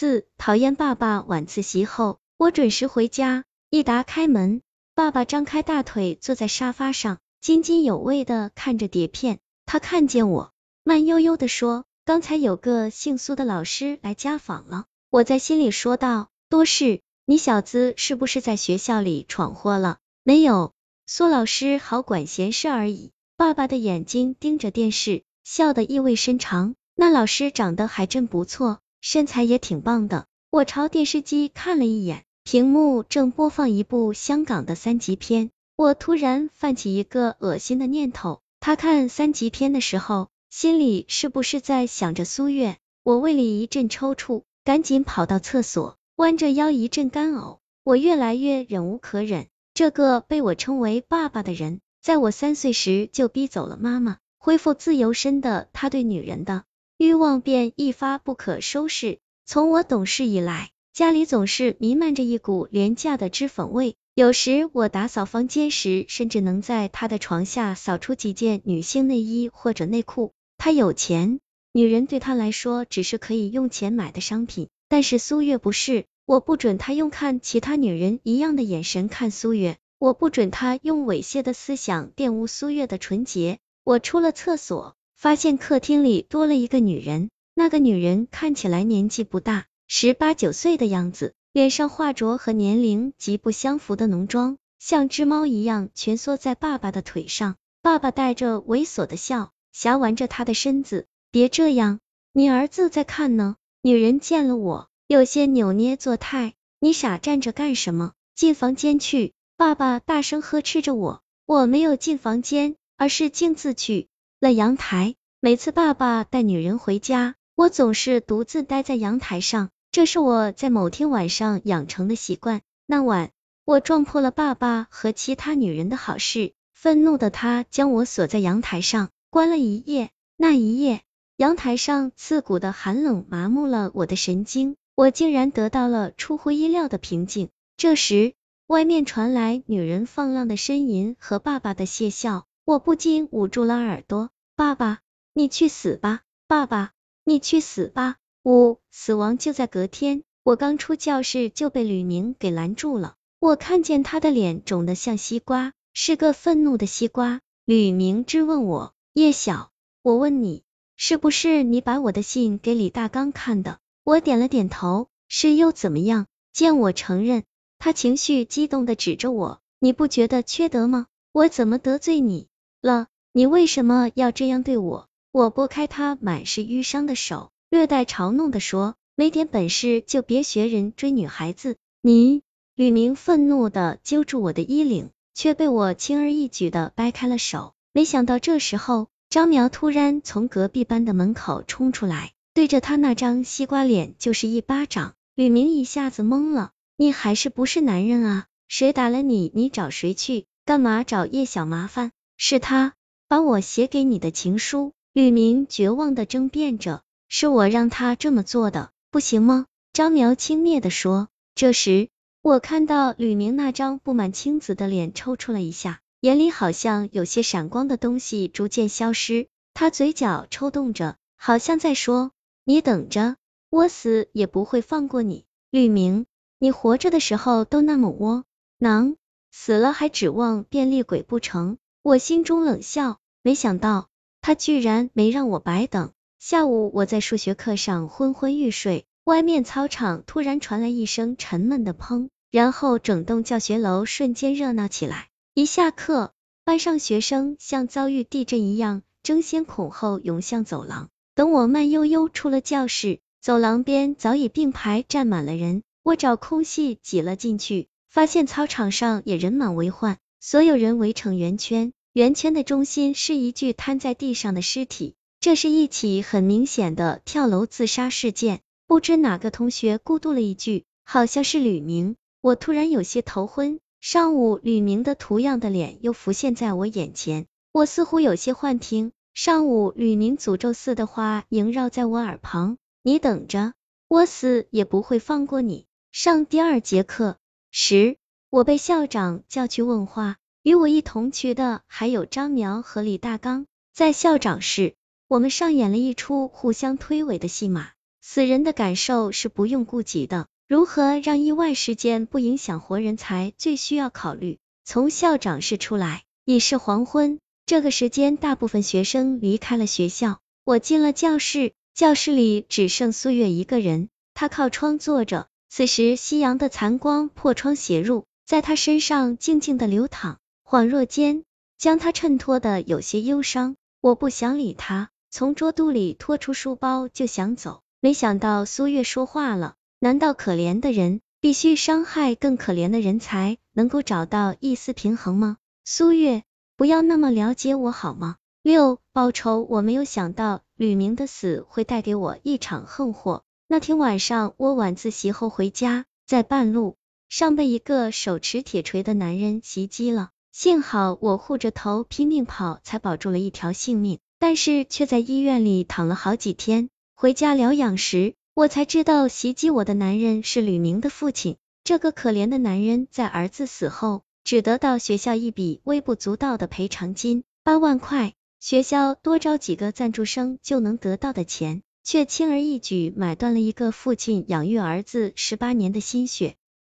四讨厌爸爸晚自习后，我准时回家，一打开门，爸爸张开大腿坐在沙发上，津津有味的看着碟片。他看见我，慢悠悠的说：“刚才有个姓苏的老师来家访了。”我在心里说道：“多事，你小子是不是在学校里闯祸了？”没有，苏老师好管闲事而已。爸爸的眼睛盯着电视，笑得意味深长。那老师长得还真不错，身材也挺棒的。我朝电视机看了一眼，屏幕正播放一部香港的三级片。我突然泛起一个恶心的念头，他看三级片的时候，心里是不是在想着苏月？我胃里一阵抽搐，赶紧跑到厕所，弯着腰一阵干呕。我越来越忍无可忍。这个被我称为爸爸的人，在我三岁时就逼走了妈妈，恢复自由身的他对女人的欲望便一发不可收拾。从我懂事以来，家里总是弥漫着一股廉价的脂粉味。有时我打扫房间时，甚至能在他的床下扫出几件女性内衣或者内裤。他有钱，女人对他来说只是可以用钱买的商品，但是苏月不是。我不准他用看其他女人一样的眼神看苏月，我不准他用猥亵的思想玷污苏月的纯洁。我出了厕所，发现客厅里多了一个女人，那个女人看起来年纪不大，十八九岁的样子，脸上化着和年龄极不相符的浓妆，像只猫一样蜷缩在爸爸的腿上。爸爸带着猥琐的笑，挟玩着他的身子。别这样，你儿子在看呢。女人见了我。有些扭捏作态，你傻站着干什么？进房间去！爸爸大声呵斥着我。我没有进房间，而是径自去了阳台。每次爸爸带女人回家，我总是独自待在阳台上，这是我在某天晚上养成的习惯。那晚，我撞破了爸爸和其他女人的好事，愤怒的他将我锁在阳台上，关了一夜。那一夜，阳台上刺骨的寒冷麻木了我的神经。我竟然得到了出乎意料的平静。这时，外面传来女人放浪的呻吟和爸爸的窃笑，我不禁捂住了耳朵。爸爸，你去死吧！爸爸，你去死吧！呜，死亡就在隔天。我刚出教室就被吕明给拦住了。我看见他的脸肿得像西瓜，是个愤怒的西瓜。吕明质问我：叶晓，我问你，是不是你把我的信给李大刚看的？我点了点头，是又怎么样？见我承认，他情绪激动的指着我，你不觉得缺德吗？我怎么得罪你了？你为什么要这样对我？我拨开他满是淤伤的手，略带嘲弄的说，没点本事就别学人追女孩子。你，吕明愤怒的揪住我的衣领，却被我轻而易举的掰开了手。没想到这时候，张苗突然从隔壁班的门口冲出来。对着他那张西瓜脸就是一巴掌，吕明一下子懵了，你还是不是男人啊？谁打了你，你找谁去？干嘛找叶小麻烦？是他把我写给你的情书。吕明绝望的争辩着，是我让他这么做的，不行吗？张苗轻蔑的说。这时，我看到吕明那张布满青紫的脸抽搐了一下，眼里好像有些闪光的东西逐渐消失，他嘴角抽动着，好像在说。你等着，我死也不会放过你，吕明，你活着的时候都那么窝囊，死了还指望变厉鬼不成？我心中冷笑，没想到他居然没让我白等。下午我在数学课上昏昏欲睡，外面操场突然传来一声沉闷的砰，然后整栋教学楼瞬间热闹起来。一下课，班上学生像遭遇地震一样争先恐后涌向走廊。等我慢悠悠出了教室，走廊边早已并排站满了人，我找空隙挤了进去，发现操场上也人满为患，所有人围成圆圈，圆圈的中心是一具瘫在地上的尸体，这是一起很明显的跳楼自杀事件，不知哪个同学咕嘟了一句，好像是吕明，我突然有些头昏，上午吕明的图样的脸又浮现在我眼前，我似乎有些幻听。上午，吕明诅咒似的话萦绕在我耳旁，你等着，我死也不会放过你。上第二节课时，我被校长叫去问话，与我一同去的还有张苗和李大刚。在校长室，我们上演了一出互相推诿的戏码。死人的感受是不用顾及的，如何让意外事件不影响活人才最需要考虑。从校长室出来，已是黄昏，这个时间大部分学生离开了学校。我进了教室，教室里只剩苏月一个人，她靠窗坐着。此时夕阳的残光破窗斜入，在他身上静静的流淌，恍若间将他衬托的有些忧伤。我不想理他，从桌肚里拖出书包就想走。没想到苏月说话了，难道可怜的人必须伤害更可怜的人才能够找到一丝平衡吗？苏月，不要那么了解我好吗？六报仇，我没有想到吕明的死会带给我一场横祸。那天晚上我晚自习后回家，在半路上被一个手持铁锤的男人袭击了，幸好我护着头拼命跑，才保住了一条性命，但是却在医院里躺了好几天。回家疗养时，我才知道袭击我的男人是吕明的父亲。这个可怜的男人在儿子死后，只得到学校一笔微不足道的赔偿金，八万块。学校多招几个赞助生就能得到的钱，却轻而易举买断了一个父亲养育儿子十八年的心血。